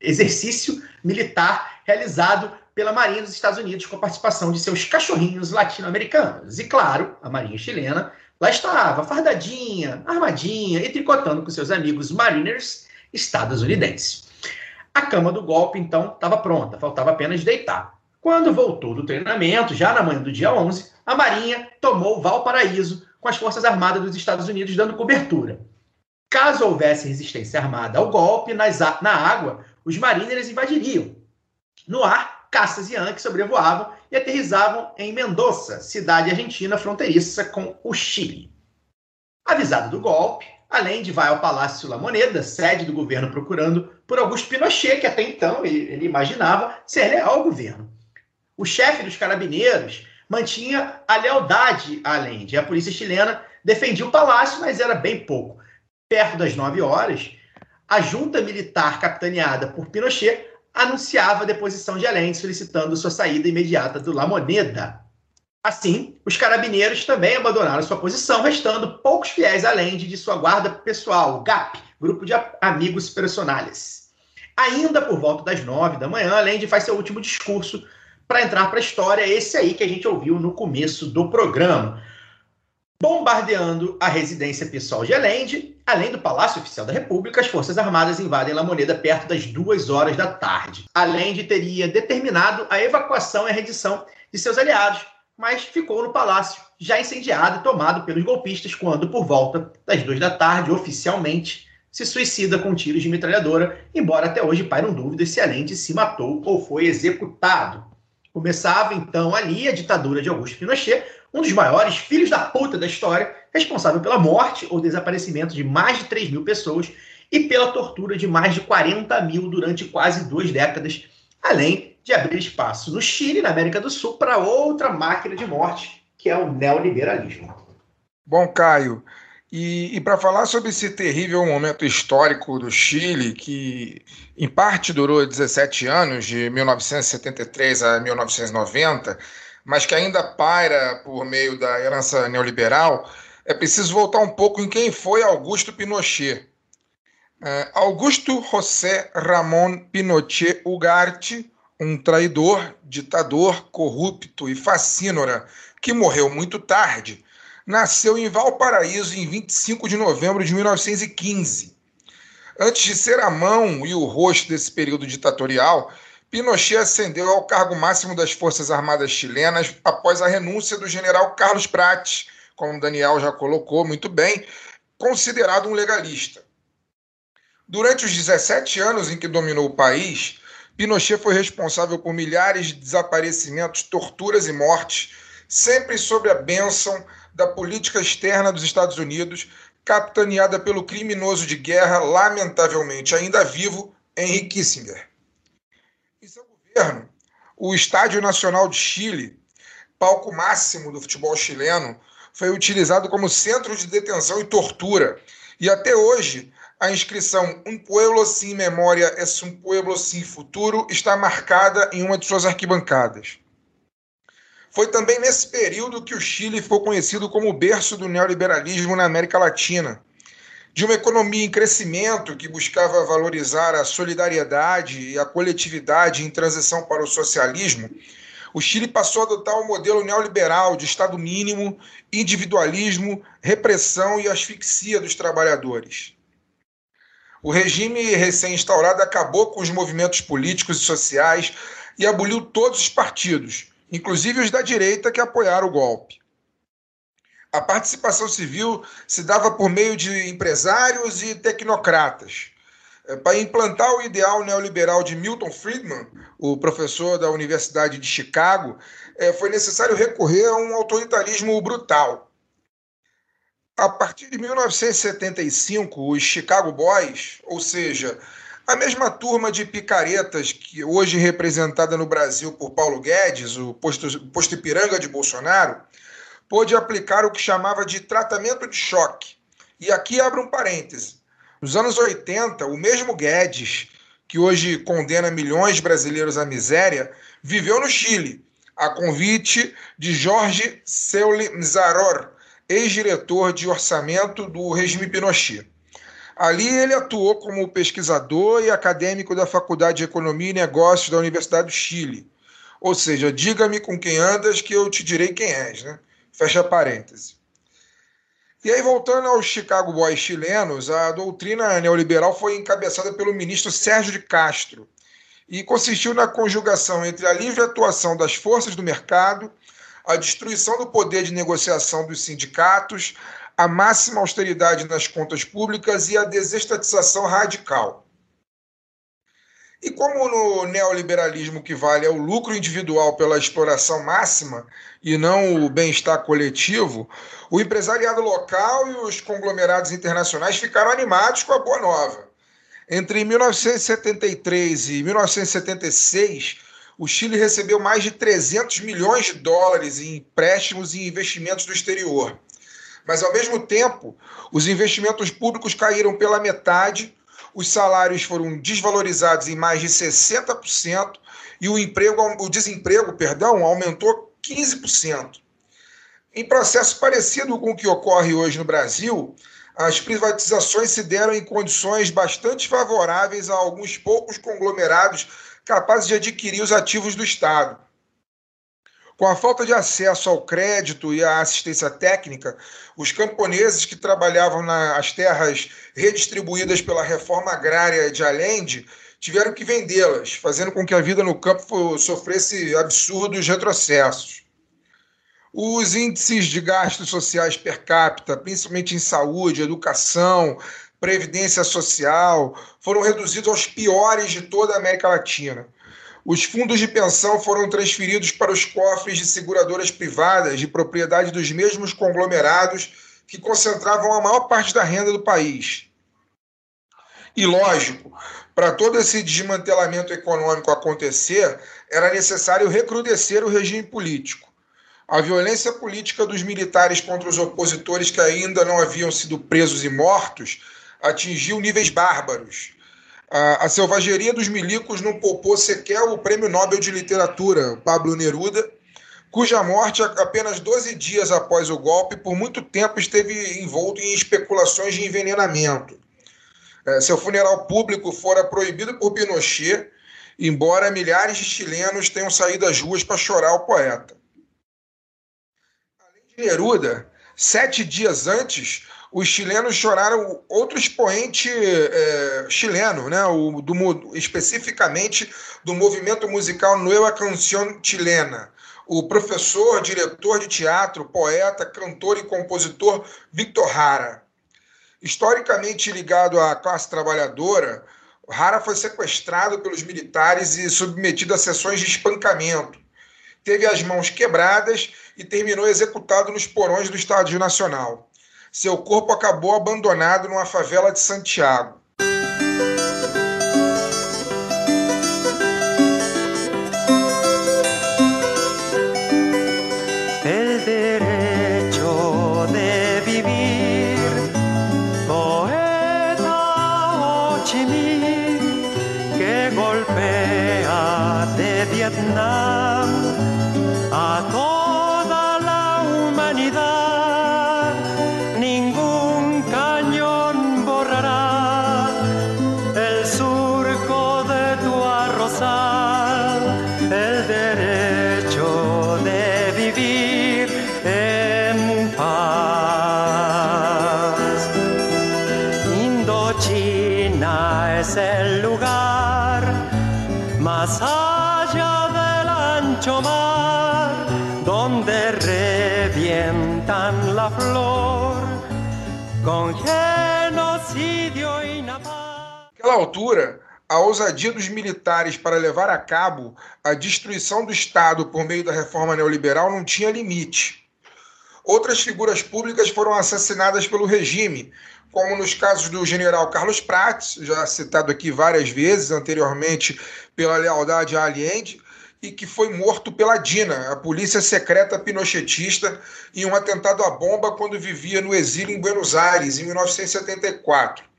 [SPEAKER 5] exercício militar realizado pela Marinha dos Estados Unidos com a participação de seus cachorrinhos latino-americanos. E, claro, a Marinha chilena Lá estava, fardadinha, armadinha e tricotando com seus amigos mariners estadunidenses. A cama do golpe, então, estava pronta, faltava apenas deitar. Quando voltou do treinamento, já na manhã do dia 11, a Marinha tomou Valparaíso com as Forças Armadas dos Estados Unidos dando cobertura. Caso houvesse resistência armada ao golpe, nas, na água, os mariners invadiriam. No ar, caças Yankee sobrevoavam e aterrizavam em Mendoza, cidade argentina fronteiriça com o Chile. Avisado do golpe, além de vai ao Palácio La Moneda, sede do governo procurando por Augusto Pinochet, que até então ele, ele imaginava ser leal ao governo. O chefe dos carabineiros mantinha a lealdade a Allende. A polícia chilena defendia o palácio, mas era bem pouco. Perto das nove horas, a junta militar capitaneada por Pinochet anunciava a deposição de Allende, solicitando sua saída imediata do La Moneda. Assim, os carabineiros também abandonaram sua posição, restando poucos fiéis a Allende de sua guarda pessoal, GAP, Grupo de Amigos Personales. Ainda por volta das nove da manhã, Allende faz seu último discurso para entrar para a história, esse aí que a gente ouviu no começo do programa bombardeando a residência pessoal de Allende, além do Palácio Oficial da República, as Forças Armadas invadem La Moneda perto das duas horas da tarde. Allende teria determinado a evacuação e a rendição de seus aliados, mas ficou no palácio, já incendiado e tomado pelos golpistas, quando, por volta das duas da tarde, oficialmente, se suicida com tiros de metralhadora, embora até hoje pairam dúvidas se Allende se matou ou foi executado. Começava então ali a ditadura de Augusto Pinochet, um dos maiores filhos da puta da história, responsável pela morte ou desaparecimento de mais de 3 mil pessoas e pela tortura de mais de 40 mil durante quase duas décadas, além de abrir espaço no Chile na América do Sul para outra máquina de morte, que é o neoliberalismo.
[SPEAKER 7] Bom, Caio, e, e para falar sobre esse terrível momento histórico do Chile, que em parte durou 17 anos, de 1973 a 1990, mas que ainda paira por meio da herança neoliberal, é preciso voltar um pouco em quem foi Augusto Pinochet. Uh, Augusto José Ramón Pinochet Ugarte, um traidor, ditador, corrupto e facínora que morreu muito tarde, nasceu em Valparaíso em 25 de novembro de 1915. Antes de ser a mão e o rosto desse período ditatorial, Pinochet ascendeu ao cargo máximo das Forças Armadas chilenas após a renúncia do general Carlos Prates, como Daniel já colocou muito bem, considerado um legalista. Durante os 17 anos em que dominou o país, Pinochet foi responsável por milhares de desaparecimentos, torturas e mortes, sempre sob a bênção da política externa dos Estados Unidos, capitaneada pelo criminoso de guerra, lamentavelmente ainda vivo, Henry Kissinger. Em seu governo, o Estádio Nacional de Chile, palco máximo do futebol chileno, foi utilizado como centro de detenção e tortura. E até hoje, a inscrição Um Pueblo Sin Memória é um Pueblo Sin Futuro está marcada em uma de suas arquibancadas. Foi também nesse período que o Chile foi conhecido como o berço do neoliberalismo na América Latina. De uma economia em crescimento que buscava valorizar a solidariedade e a coletividade em transição para o socialismo, o Chile passou a adotar um modelo neoliberal de Estado mínimo, individualismo, repressão e asfixia dos trabalhadores. O regime recém-instaurado acabou com os movimentos políticos e sociais e aboliu todos os partidos, inclusive os da direita que apoiaram o golpe. A participação civil se dava por meio de empresários e tecnocratas. É, para implantar o ideal neoliberal de Milton Friedman, o professor da Universidade de Chicago, é, foi necessário recorrer a um autoritarismo brutal. A partir de 1975, os Chicago Boys, ou seja, a mesma turma de picaretas que hoje representada no Brasil por Paulo Guedes, o posto, posto Ipiranga de Bolsonaro, pôde aplicar o que chamava de tratamento de choque. E aqui abre um parêntese. Nos anos 80, o mesmo Guedes, que hoje condena milhões de brasileiros à miséria, viveu no Chile, a convite de Jorge Seuli Mzaror, ex-diretor de orçamento do regime Pinochet. Ali ele atuou como pesquisador e acadêmico da Faculdade de Economia e Negócios da Universidade do Chile. Ou seja, diga-me com quem andas que eu te direi quem és, né? Fecha parêntese. E aí, voltando aos Chicago Boys chilenos, a doutrina neoliberal foi encabeçada pelo ministro Sérgio de Castro e consistiu na conjugação entre a livre atuação das forças do mercado, a destruição do poder de negociação dos sindicatos, a máxima austeridade nas contas públicas e a desestatização radical. E como no neoliberalismo que vale é o lucro individual pela exploração máxima e não o bem-estar coletivo, o empresariado local e os conglomerados internacionais ficaram animados com a boa nova. Entre 1973 e 1976, o Chile recebeu mais de 300 milhões de dólares em empréstimos e investimentos do exterior. Mas, ao mesmo tempo, os investimentos públicos caíram pela metade, os salários foram desvalorizados em mais de 60% e o, emprego, o desemprego perdão, aumentou 15%. Em processo parecido com o que ocorre hoje no Brasil, as privatizações se deram em condições bastante favoráveis a alguns poucos conglomerados capazes de adquirir os ativos do Estado. Com a falta de acesso ao crédito e à assistência técnica, os camponeses que trabalhavam nas terras redistribuídas pela reforma agrária de Allende tiveram que vendê-las, fazendo com que a vida no campo sofresse absurdos retrocessos. Os índices de gastos sociais per capita, principalmente em saúde, educação, previdência social, foram reduzidos aos piores de toda a América Latina os fundos de pensão foram transferidos para os cofres de seguradoras privadas de propriedade dos mesmos conglomerados que concentravam a maior parte da renda do país. E lógico, para todo esse desmantelamento econômico acontecer, era necessário recrudescer o regime político. A violência política dos militares contra os opositores que ainda não haviam sido presos e mortos atingiu níveis bárbaros a, selvageria dos milicos não poupou sequer o prêmio Nobel de Literatura, Pablo Neruda, cuja morte, apenas 12 dias após o golpe, por muito tempo esteve envolto em especulações de envenenamento. É, seu funeral público fora proibido por Pinochet, embora milhares de chilenos tenham saído às ruas para chorar o poeta. Além de Neruda, sete dias antes, os chilenos choraram outro expoente é, chileno, né, o, do, especificamente do movimento musical Nueva Canción Chilena, o professor, diretor de teatro, poeta, cantor e compositor Victor Hara. Historicamente ligado à classe trabalhadora, Hara foi sequestrado pelos militares e submetido a sessões de espancamento. Teve as mãos quebradas e terminou executado nos porões do Estádio Nacional. Seu corpo acabou abandonado numa favela de Santiago. Naquela altura, a ousadia dos militares para levar a cabo a destruição do Estado por meio da reforma neoliberal não tinha limite. Outras figuras públicas foram assassinadas pelo regime, como nos casos do general Carlos Prates, já citado aqui várias vezes anteriormente pela lealdade a Allende, e que foi morto pela DINA, a polícia secreta pinochetista, em um atentado à bomba quando vivia no exílio em Buenos Aires, em 1974.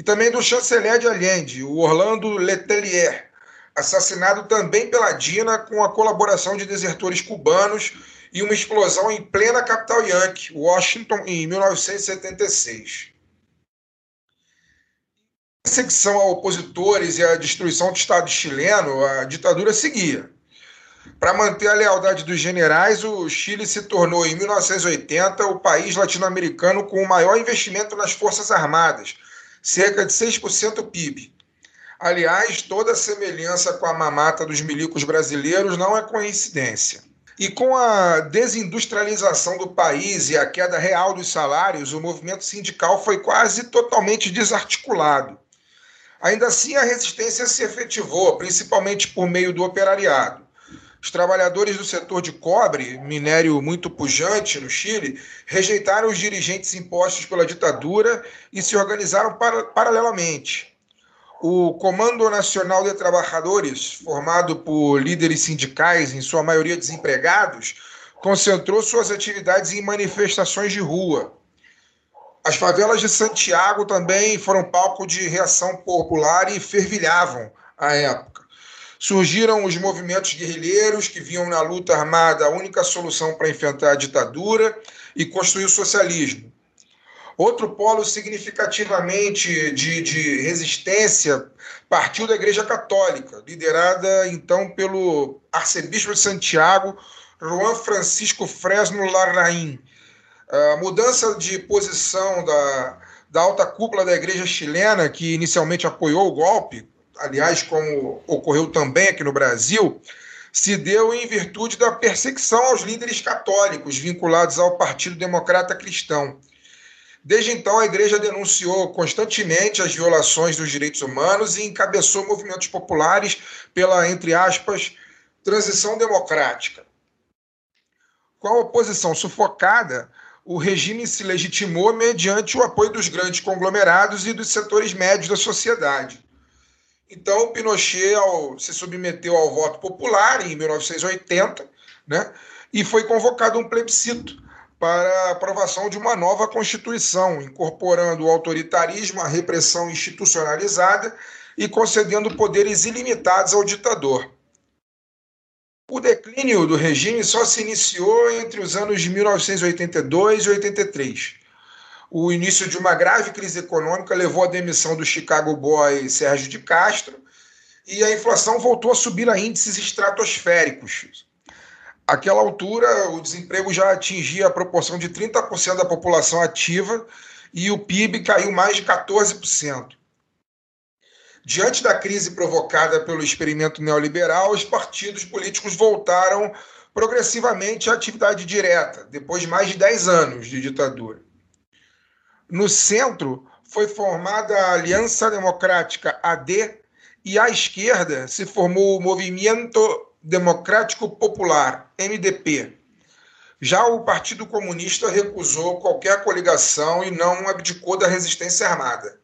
[SPEAKER 7] E também do chanceler de Allende, o Orlando Letelier, assassinado também pela DINA com a colaboração de desertores cubanos e uma explosão em plena capital yankee, Washington, em 1976. A perseguição a opositores e a destruição do Estado chileno, a ditadura seguia. Para manter a lealdade dos generais, o Chile se tornou, em 1980, o país latino-americano com o maior investimento nas Forças Armadas, cerca de 6% do PIB. Aliás, toda semelhança com a mamata dos milicos brasileiros não é coincidência. E com a desindustrialização do país e a queda real dos salários, o movimento sindical foi quase totalmente desarticulado. Ainda assim, a resistência se efetivou, principalmente por meio do operariado. Os trabalhadores do setor de cobre, minério muito pujante no Chile, rejeitaram os dirigentes impostos pela ditadura e se organizaram para, paralelamente. O Comando Nacional de Trabalhadores, formado por líderes sindicais, em sua maioria desempregados, concentrou suas atividades em manifestações de rua. As favelas de Santiago também foram palco de reação popular e fervilhavam à época. Surgiram os movimentos guerrilheiros que viam na luta armada a única solução para enfrentar a ditadura e construir o socialismo. Outro polo significativamente de, de, resistência partiu da Igreja Católica, liderada então pelo arcebispo de Santiago, Juan Francisco Fresno Larraín. A mudança de posição da, da alta cúpula da Igreja chilena, que inicialmente apoiou o golpe, aliás, como ocorreu também aqui no Brasil, se deu em virtude da perseguição aos líderes católicos vinculados ao Partido Democrata Cristão. Desde então, a igreja denunciou constantemente as violações dos direitos humanos e encabeçou movimentos populares pela, entre aspas, transição democrática. Com a oposição sufocada, o regime se legitimou mediante o apoio dos grandes conglomerados e dos setores médios da sociedade. Então, Pinochet ao, se submeteu ao voto popular em 1980, né, e foi convocado um plebiscito para a aprovação de uma nova Constituição, incorporando o autoritarismo, a repressão institucionalizada e concedendo poderes ilimitados ao ditador. O declínio do regime só se iniciou entre os anos de 1982 e 83. O início de uma grave crise econômica levou à demissão do Chicago Boy Sérgio de Castro e a inflação voltou a subir a índices estratosféricos. Aquela altura, o desemprego já atingia a proporção de 30% da população ativa e o PIB caiu mais de 14%. Diante da crise provocada pelo experimento neoliberal, os partidos políticos voltaram progressivamente à atividade direta, depois de mais de 10 anos de ditadura. No centro foi formada a Aliança Democrática AD e à esquerda se formou o Movimento Democrático Popular, MDP. Já o Partido Comunista recusou qualquer coligação e não abdicou da resistência armada.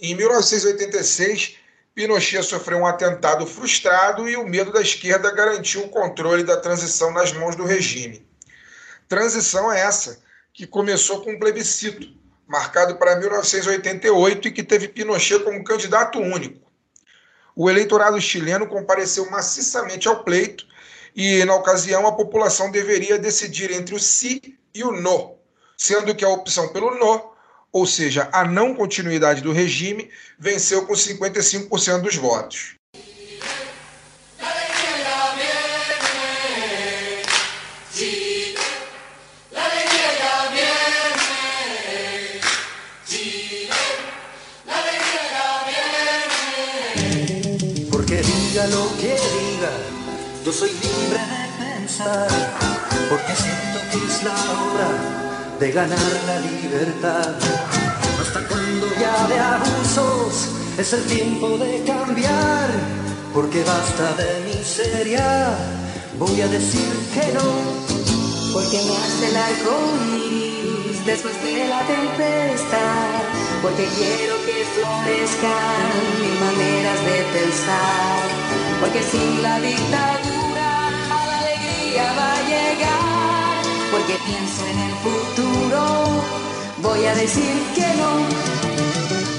[SPEAKER 7] Em 1986, Pinochet sofreu um atentado frustrado e o medo da esquerda garantiu o controle da transição nas mãos do regime. Transição é essa que começou com um plebiscito, marcado para 1988 e que teve Pinochet como candidato único. O eleitorado chileno compareceu maciçamente ao pleito e, na ocasião, a população deveria decidir entre o sim e o no, sendo que a opção pelo no ou seja, a não continuidade do regime, venceu com 55% dos votos.
[SPEAKER 8] Yo soy libre de pensar, porque siento que es la hora de ganar la libertad. Hasta cuando ya de abusos es el tiempo de cambiar, porque basta de miseria, voy a decir que no.
[SPEAKER 9] Porque me hace el arco iris después de la tempestad. Porque quiero que florezcan mis maneras de pensar. Porque sin la dictadura la alegría va a llegar. Porque pienso en el futuro, voy a decir que no.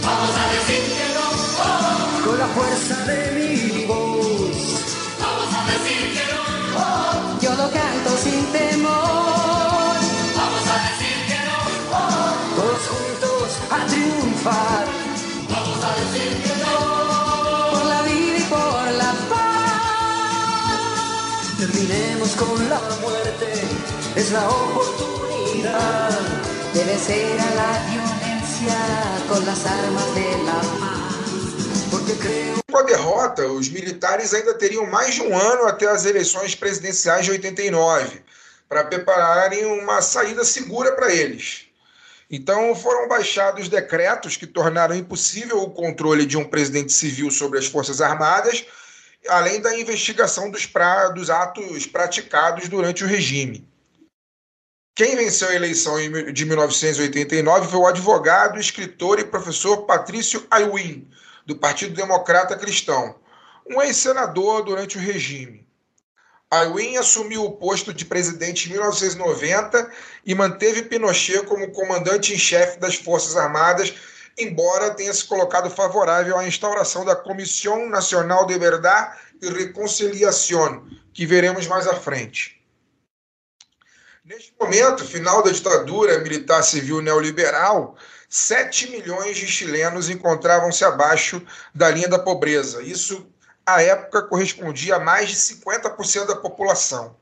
[SPEAKER 10] Vamos a decir que no. Oh.
[SPEAKER 8] Con la fuerza de mi voz.
[SPEAKER 10] Vamos a decir que no. Oh.
[SPEAKER 9] Yo lo canto sin temor.
[SPEAKER 8] Con la muerte. Es la oportunidad
[SPEAKER 9] de vencer a la violencia con las armas de la.
[SPEAKER 7] Com a derrota, os militares ainda teriam mais de um ano até as eleições presidenciais de 89 para prepararem uma saída segura para eles. Então foram baixados decretos que tornaram impossível o controle de um presidente civil sobre as Forças Armadas, além da investigação dos, pra... dos atos praticados durante o regime. Quem venceu a eleição de 1989 foi o advogado, escritor e professor Patrício Aywin, do Partido Democrata Cristão, um ex-senador durante o regime. Aywin assumiu o posto de presidente em 1990 e manteve Pinochet como comandante em chefe das Forças Armadas, embora tenha se colocado favorável à instauração da Comissão Nacional de Verdade e Reconciliação, que veremos mais à frente. Neste momento, final da ditadura militar civil neoliberal, 7 milhões de chilenos encontravam-se abaixo da linha da pobreza. Isso, à época, correspondia a mais de 50% da população.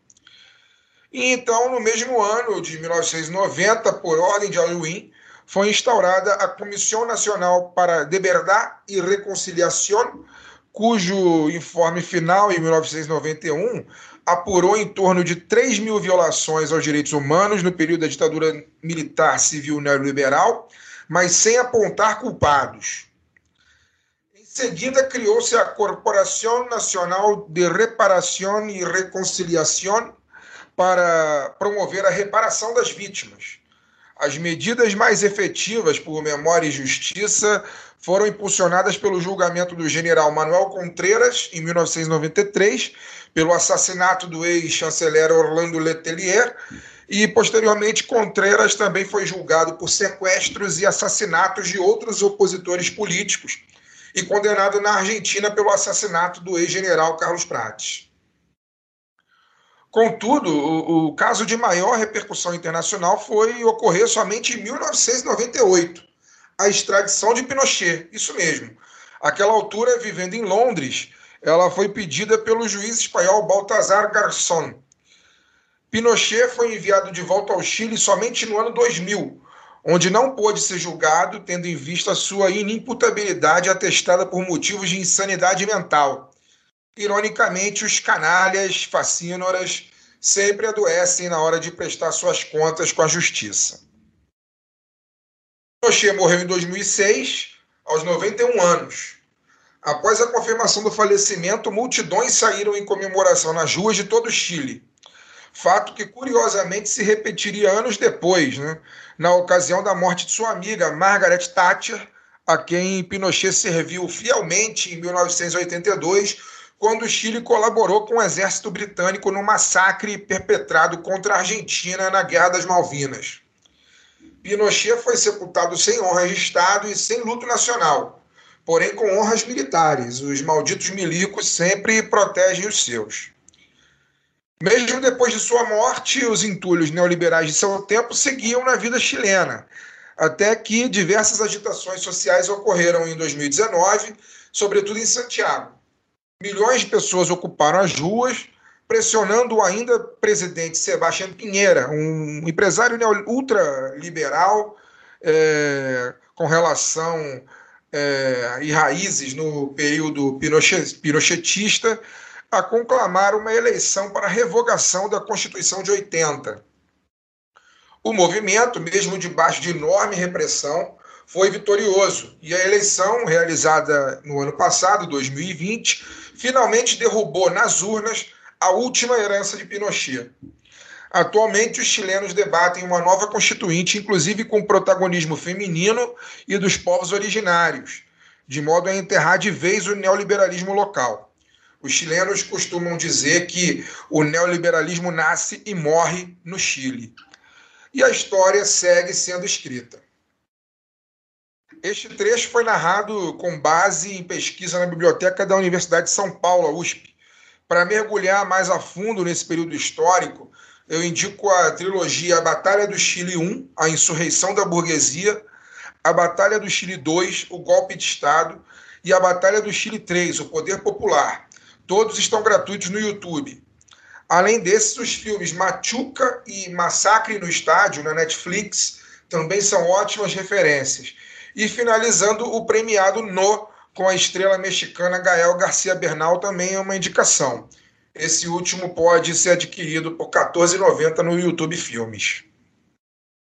[SPEAKER 7] E então, no mesmo ano de 1990, por ordem de Aluim, foi instaurada a Comissão Nacional para Liberdade e Reconciliação, cujo informe final, em 1991, apurou em torno de 3 mil violações aos direitos humanos no período da ditadura militar civil neoliberal, mas sem apontar culpados. Em seguida, criou-se a Corporação Nacional de Reparação e Reconciliação para promover a reparação das vítimas. As medidas mais efetivas por memória e justiça foram impulsionadas pelo julgamento do general Manuel Contreras, em 1993, pelo assassinato do ex-chanceler Orlando Letelier, e posteriormente Contreras também foi julgado por sequestros e assassinatos de outros opositores políticos e condenado na Argentina pelo assassinato do ex-general Carlos Prates. Contudo, o, o, caso de maior repercussão internacional foi ocorrer somente em 1998, a extradição de Pinochet, isso mesmo. Aquela altura, vivendo em Londres, ela foi pedida pelo juiz espanhol Baltasar Garzón. Pinochet foi enviado de volta ao Chile somente no ano 2000, onde não pôde ser julgado, tendo em vista sua inimputabilidade atestada por motivos de insanidade mental. Ironicamente, os canalhas facínoras sempre adoecem na hora de prestar suas contas com a justiça. Pinochet morreu em 2006, aos 91 anos. Após a confirmação do falecimento, multidões saíram em comemoração nas ruas de todo o Chile. Fato que, curiosamente, se repetiria anos depois, né? na ocasião da morte de sua amiga Margaret Thatcher, a quem Pinochet serviu fielmente em 1982, quando o Chile colaborou com o exército britânico no massacre perpetrado contra a Argentina na Guerra das Malvinas. Pinochet foi sepultado sem honras de Estado e sem luto nacional, porém com honras militares. Os malditos milicos sempre protegem os seus. Mesmo depois de sua morte, os entulhos neoliberais de seu tempo seguiam na vida chilena, até que diversas agitações sociais ocorreram em 2019, sobretudo em Santiago. Milhões de pessoas ocuparam as ruas, pressionando o ainda presidente Sebastião Pinheira, um empresário ultraliberal é, com relação é, e raízes no período pinochet, pinochetista, a conclamar uma eleição para revogação da Constituição de 80. O movimento, mesmo debaixo de enorme repressão, foi vitorioso e a eleição, realizada no ano passado, 2020, finalmente derrubou nas urnas a última herança de Pinochet. Atualmente, os chilenos debatem uma nova constituinte, inclusive com protagonismo feminino e dos povos originários, de modo a enterrar de vez o neoliberalismo local. Os chilenos costumam dizer que o neoliberalismo nasce e morre no Chile. E a história segue sendo escrita. Este trecho foi narrado com base em pesquisa na biblioteca da Universidade de São Paulo, USP. Para mergulhar mais a fundo nesse período histórico, eu indico a trilogia A Batalha do Chile I, A Insurreição da Burguesia, A Batalha do Chile II, O Golpe de Estado, e A Batalha do Chile III, O Poder Popular, Todos estão gratuitos no YouTube. Além desses, os filmes Machuca e Massacre no Estádio, na Netflix, também são ótimas referências. E finalizando, o premiado No, com a estrela mexicana Gael Garcia Bernal, também é uma indicação. Esse último pode ser adquirido por R$ 14,90 no YouTube Filmes.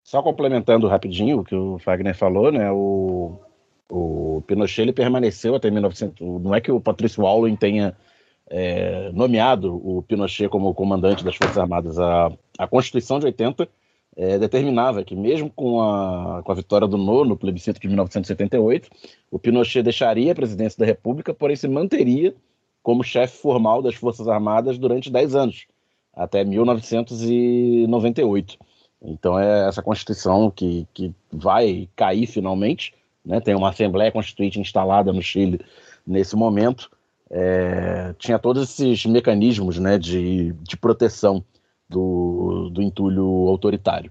[SPEAKER 6] Só complementando rapidinho o que o Fagner falou, né? O, o Pinochet ele permaneceu até 1900. Não é que o Patrício Aulin tenha é, nomeado o Pinochet como comandante das Forças Armadas, a, a Constituição de 80 é, determinava que, mesmo com a, com a vitória do No no plebiscito de 1978, o Pinochet deixaria a presidência da República, porém se manteria como chefe formal das Forças Armadas durante 10 anos, até 1998. Então é essa Constituição que, que vai cair finalmente, né? tem uma Assembleia Constituinte instalada no Chile nesse momento, é, tinha todos esses mecanismos né, de, de proteção do, do entulho autoritário.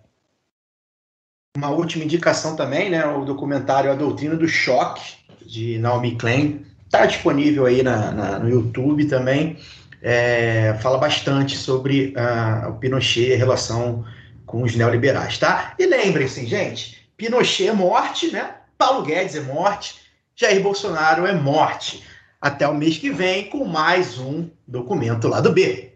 [SPEAKER 5] Uma última indicação também, né, o documentário A Doutrina do Choque, de Naomi Klein, está disponível aí na, na, no YouTube também. É, fala bastante sobre uh, o Pinochet e a relação com os neoliberais, tá? E lembrem-se, gente, Pinochet é morte, né? Paulo Guedes é morte, Jair Bolsonaro é morte até o mês que vem com mais um documento lá do B.